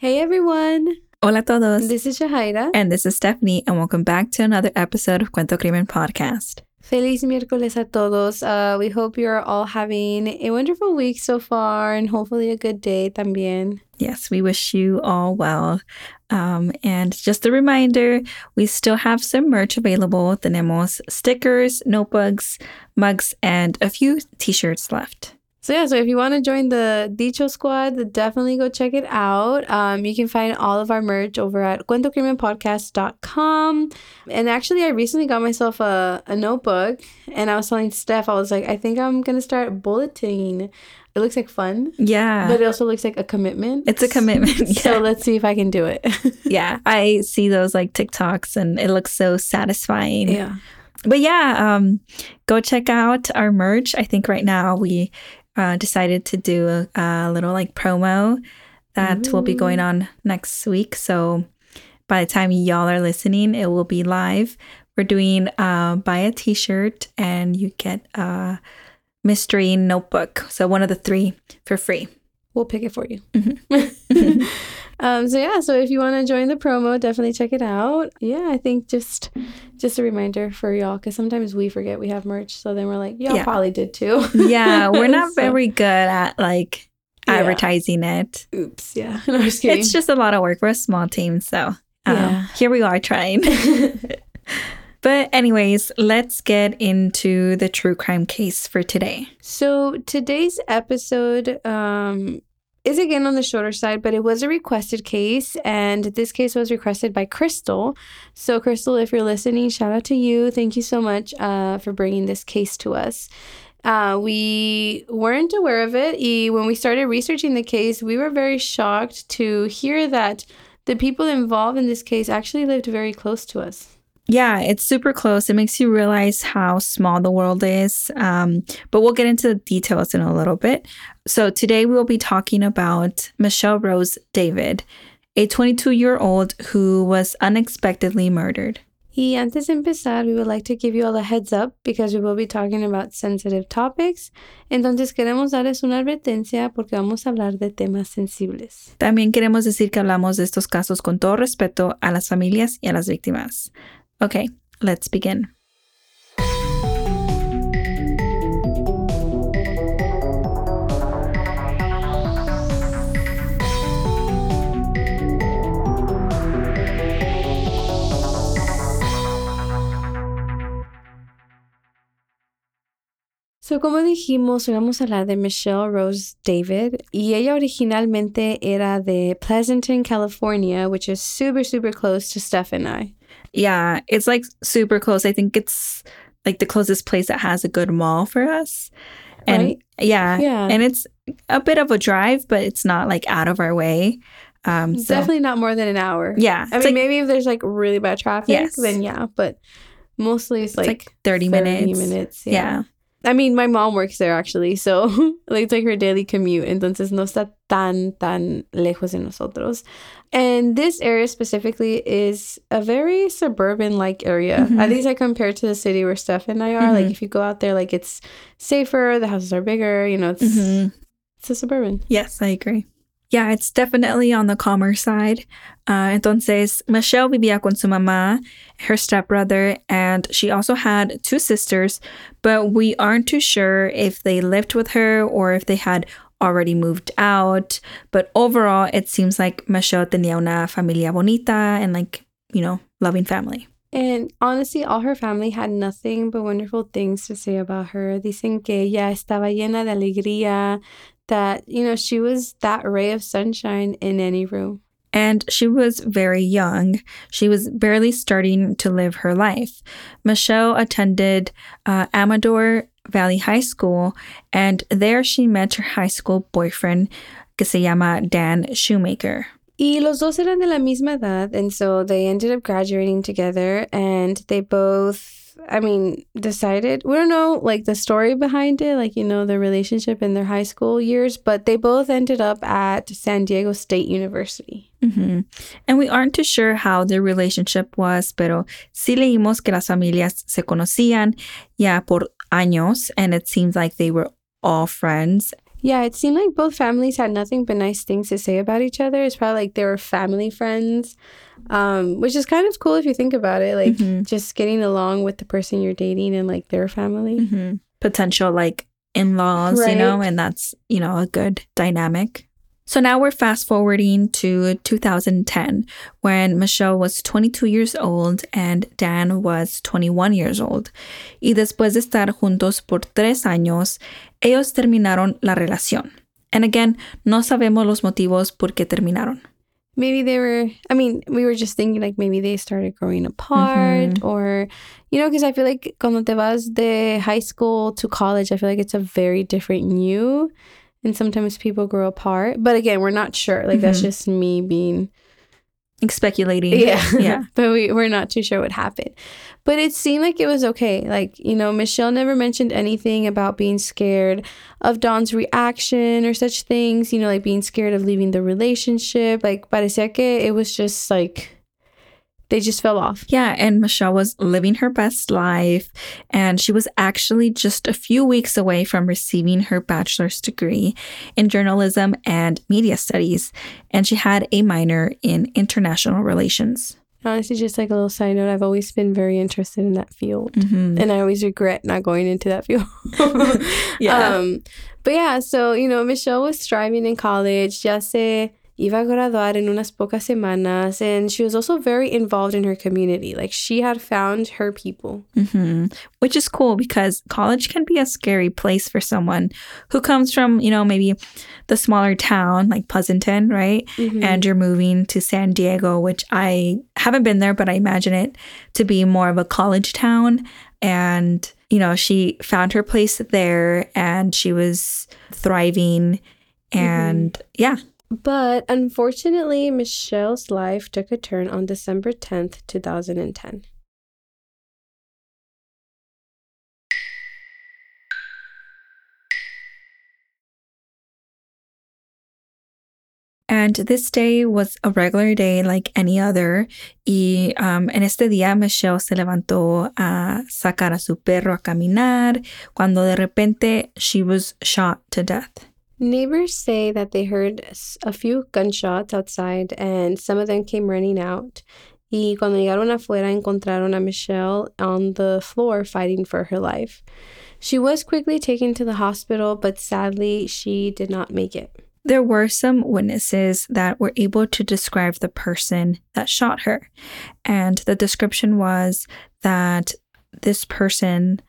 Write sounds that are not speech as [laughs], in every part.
Hey everyone. Hola a todos. This is Shahaira. And this is Stephanie, and welcome back to another episode of Cuento Crimen Podcast. Feliz miércoles a todos. Uh, we hope you're all having a wonderful week so far and hopefully a good day también. Yes, we wish you all well. Um, and just a reminder, we still have some merch available. Tenemos stickers, notebooks, mugs, and a few t shirts left. So yeah, so if you want to join the Dicho Squad, definitely go check it out. Um, you can find all of our merch over at cuentocrimenpodcast.com. And actually, I recently got myself a, a notebook, and I was telling Steph, I was like, I think I'm gonna start bulleting. It looks like fun. Yeah. But it also looks like a commitment. It's a commitment. [laughs] Yeah. So let's see if I can do it. [laughs] yeah. I see those like TikToks and it looks so satisfying. Yeah. But yeah, um, go check out our merch. I think right now we uh, decided to do a, a, little like promo that Ooh. will be going on next week. So by the time y'all are listening, it will be live. We're doing uh, buy a t shirt and you get a mystery notebook. So one of the three for free. We'll pick it for you. Mm-hmm. [laughs] [laughs] um, so yeah, so if you want to join the promo, definitely check it out. Yeah, I think just just a reminder for y'all because sometimes we forget we have merch. So then we're like, y'all yeah. probably did too. yeah, we're not [laughs] so, very good at like advertising yeah. it. Oops. Yeah. [laughs] No, just it's just a lot of work. We're a small team, so um, yeah. here we are trying. [laughs] But, anyways, let's get into the true crime case for today. So, today's episode um, is again on the shorter side, but it was a requested case, and this case was requested by Crystal. So, Crystal, if you're listening, shout out to you. Thank you so much uh, for bringing this case to us. Uh, we weren't aware of it. When we started researching the case, we were very shocked to hear that the people involved in this case actually lived very close to us. Yeah, it's super close. It makes you realize how small the world is. Um, but we'll get into the details in a little bit. So, today we will be talking about Michelle Rose David, a 22 year old who was unexpectedly murdered. Y antes de empezar, we would like to give you all a heads up because we will be talking about sensitive topics. Entonces queremos darles una advertencia porque vamos a hablar de temas sensibles. También queremos decir que hablamos de estos casos con todo respeto a las familias y a las víctimas. Okay, let's begin. So, como dijimos, vamos a hablar de Michelle Rose David y ella originalmente era de Pleasanton, California, which is super, super close to Steph and I. Yeah, it's like super close. I think it's like the closest place that has a good mall for us. And right? yeah, yeah. And it's a bit of a drive, but it's not like out of our way. Um, so. Definitely not more than an hour. Yeah. I mean, like, maybe if there's like really bad traffic, yes. then yeah, but mostly it's, it's like, like 30, 30 minutes. minutes. Yeah. yeah. I mean, my mom works there actually, so [laughs] like it's like her daily commute. Entonces no está tan, tan lejos de nosotros. And this area specifically is a very suburban like area. Mm-hmm. At least I compare to the city where Steph and I are. Mm-hmm. Like if you go out there, like it's safer, the houses are bigger, you know, it's mm-hmm. it's a suburban. Yes, I agree. Yeah, it's definitely on the calmer side. Uh, entonces, Michelle vivía con su mamá, her stepbrother, and she also had two sisters, but we aren't too sure if they lived with her or if they had already moved out. But overall, it seems like Michelle tenía una familia bonita and like, you know, loving family. And honestly, all her family had nothing but wonderful things to say about her. Dicen que ella estaba llena de alegría, that, you know, she was that ray of sunshine in any room. And she was very young. She was barely starting to live her life. Michelle attended uh, Amador Valley High School, and there she met her high school boyfriend, que se llama Dan Shoemaker. Y los dos eran de la misma edad, and so they ended up graduating together, and they both, I mean, decided, we don't know, like, the story behind it, like, you know, the relationship in their high school years, but they both ended up at San Diego State University. Mhm. And we aren't too sure how their relationship was, pero sí leímos que las familias se conocían ya por años, and it seems like they were all friends. Yeah, it seemed like both families had nothing but nice things to say about each other. It's probably like they were family friends, um, which is kind of cool if you think about it. Like, Mhm. just getting along with the person you're dating and like their family. Mhm. Potential like in laws, you know, and that's, you know, a good dynamic. So now we're fast forwarding to 2010 when Michelle was 22 years old and Dan was 21 years old. Y después de estar juntos por tres años, ellos terminaron la relación. And again, no sabemos los motivos por qué terminaron. Maybe they were, I mean, we were just thinking like maybe they started growing apart or, you know, because I feel like cuando te vas de high school to college, I feel like it's a very different you. And sometimes people grow apart. But again, we're not sure. Like, that's Mhm. just me being Like speculating. Yeah. [laughs] Yeah. [laughs] but we, we're not too sure what happened. But it seemed like it was okay. Like, you know, Michelle never mentioned anything about being scared of Don's reaction or such things, you know, like being scared of leaving the relationship. Like, parecía que it was just like they just fell off. Yeah, and Michelle was living her best life, and she was actually just a few weeks away from receiving her bachelor's degree in journalism and media studies, and she had a minor in international relations. Honestly, just like a little side note, I've always been very interested in that field. Mhm. And I always regret not going into that field. [laughs] Yeah. [laughs] Um, but yeah, so, you know, Michelle was striving in college. Ya se iba a graduar en unas pocas semanas. And she was also very involved in her community. Like, she had found her people. hmm Which is cool because college can be a scary place for someone who comes from, you know, maybe the smaller town like Pleasanton, right? Mm-hmm. and you're moving to San Diego, which I haven't been there, but I imagine it to be more of a college town. And, you know, she found her place there and she was thriving. And yeah, But unfortunately, Michelle's life took a turn on December 10th, 2010. And this day was a regular day like any other. Y um, en este día Michelle se levantó a sacar a su perro a caminar cuando de repente she was shot to death. Neighbors say that they heard a few gunshots outside and some of them came running out. Y cuando llegaron afuera, encontraron a Michelle on the floor fighting for her life. She was quickly taken to the hospital, but sadly, she did not make it. There were some witnesses that were able to describe the person that shot her. And the description was that this person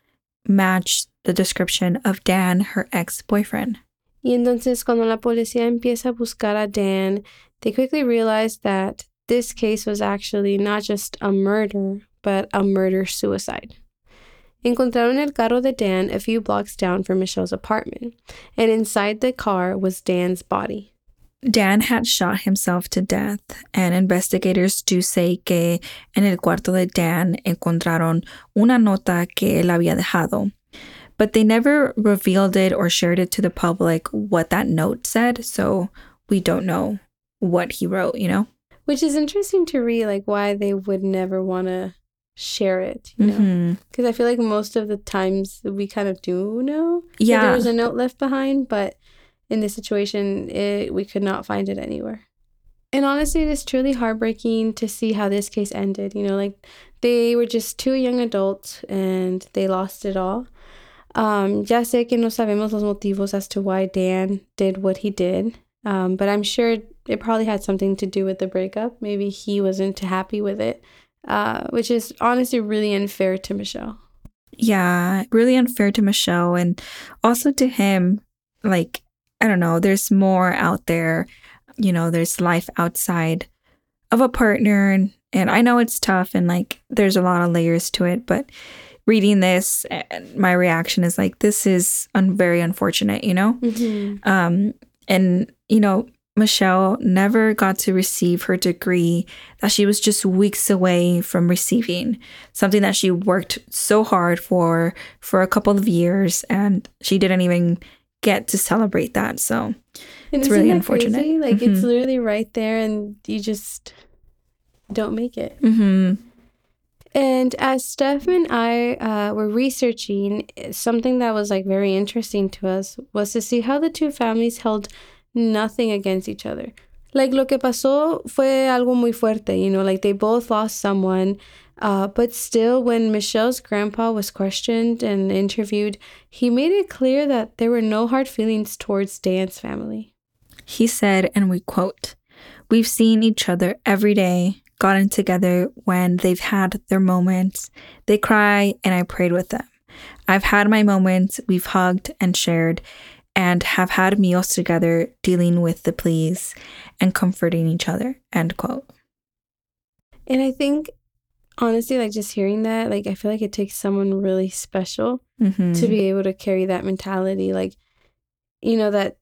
matched the description of Dan, her ex boyfriend. Y entonces, cuando la policía empieza a buscar a Dan, they quickly realized that this case was actually not just a murder, but a murder suicide. Encontraron el carro de Dan a few blocks down from Michelle's apartment, and inside the car was Dan's body. Dan had shot himself to death, and investigators do say que en el cuarto de Dan encontraron una nota que él había dejado. But they never revealed it or shared it to the public what that note said, so we don't know what he wrote, you know? Which is interesting to read, like why they would never want to share it, you know? Mm-hmm. Because I feel like most of the times we kind of do know Yeah. there was a note left behind, but in this situation, it, we could not find it anywhere. And honestly, it is truly heartbreaking to see how this case ended. You know, like they were just two young adults and they lost it all. Um, ya sé que no sabemos los motivos as to why Dan did what he did, um, but I'm sure it probably had something to do with the breakup. Maybe he wasn't happy with it, uh, which is honestly really unfair to Michelle. Yeah, really unfair to Michelle and also to him. Like, I don't know, there's more out there. You know, there's life outside of a partner. And, and I know it's tough and like there's a lot of layers to it, but reading this, eh, my reaction is like, this is un- very unfortunate, you know? Mm-hmm. Um, and, you know, Michelle never got to receive her degree that she was just weeks away from receiving, something that she worked so hard for for a couple of years and she didn't even get to celebrate that. So And It's really unfortunate. crazy? Like it's Mhm. literally right there, and you just don't make it. mhm, And as Steph and I uh, were researching, something that was like very interesting to us was to see how the two families held nothing against each other. Like lo que pasó fue algo muy fuerte, you know, like they both lost someone. Uh, but still, when Michelle's grandpa was questioned and interviewed, he made it clear that there were no hard feelings towards Dan's family. he said, and we quote, We've seen each other every day, gotten together when they've had their moments. They cry, and I prayed with them. I've had my moments, we've hugged and shared, and have had meals together, dealing with the pleas and comforting each other. End quote. And I think, honestly, like just hearing that, like I feel like it takes someone really special Mhm. to be able to carry that mentality. Like, you know, that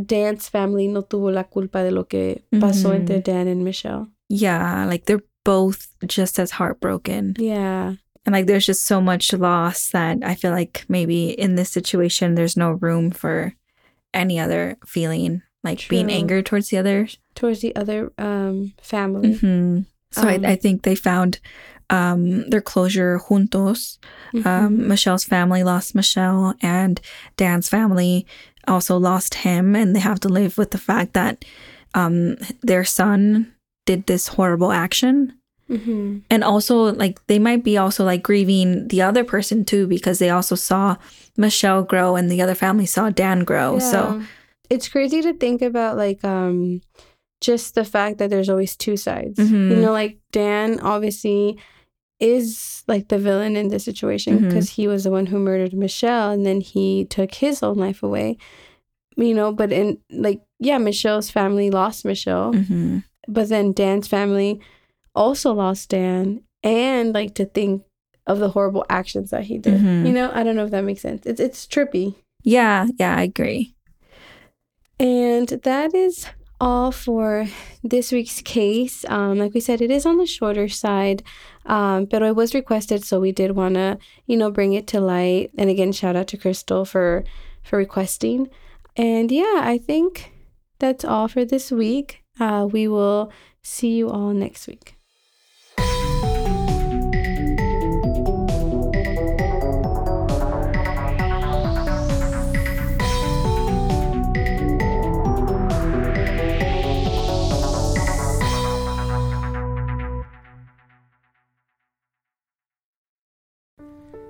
Dan's family no tuvo la culpa de lo que pasó Mhm. entre Dan and Michelle. Yeah, like they're both just as heartbroken. Yeah. And like there's just so much loss that I feel like maybe in this situation there's no room for any other feeling, like being True. anger towards the other Towards the other um family. hmm So Um, I, I think they found um, their closure juntos. Mhm. Um, Michelle's family lost Michelle, and Dan's family also lost him, and they have to live with the fact that um, their son did this horrible action. Mhm. And also, like, they might be also like grieving the other person too, because they also saw Michelle grow and the other family saw Dan grow. So, it's crazy to think about like um just the fact that there's always two sides. Mhm. You know, like Dan obviously is like the villain in this situation because he was the one who murdered Michelle and then he took his own life away. You know, but in like yeah, Michelle's family lost Michelle, mhm. But then Dan's family also lost Dan and like to think of the horrible actions that he did. Mhm. You know, I don't know if that makes sense. It's it's trippy. yeah, yeah, I agree. And that is all for this week's case. Um, like we said, it is on the shorter side, um, but it was requested, so we did want to, you know, bring it to light. And again, shout out to Crystal for for requesting. And yeah, I think that's all for this week. Uh, we will see you all next week.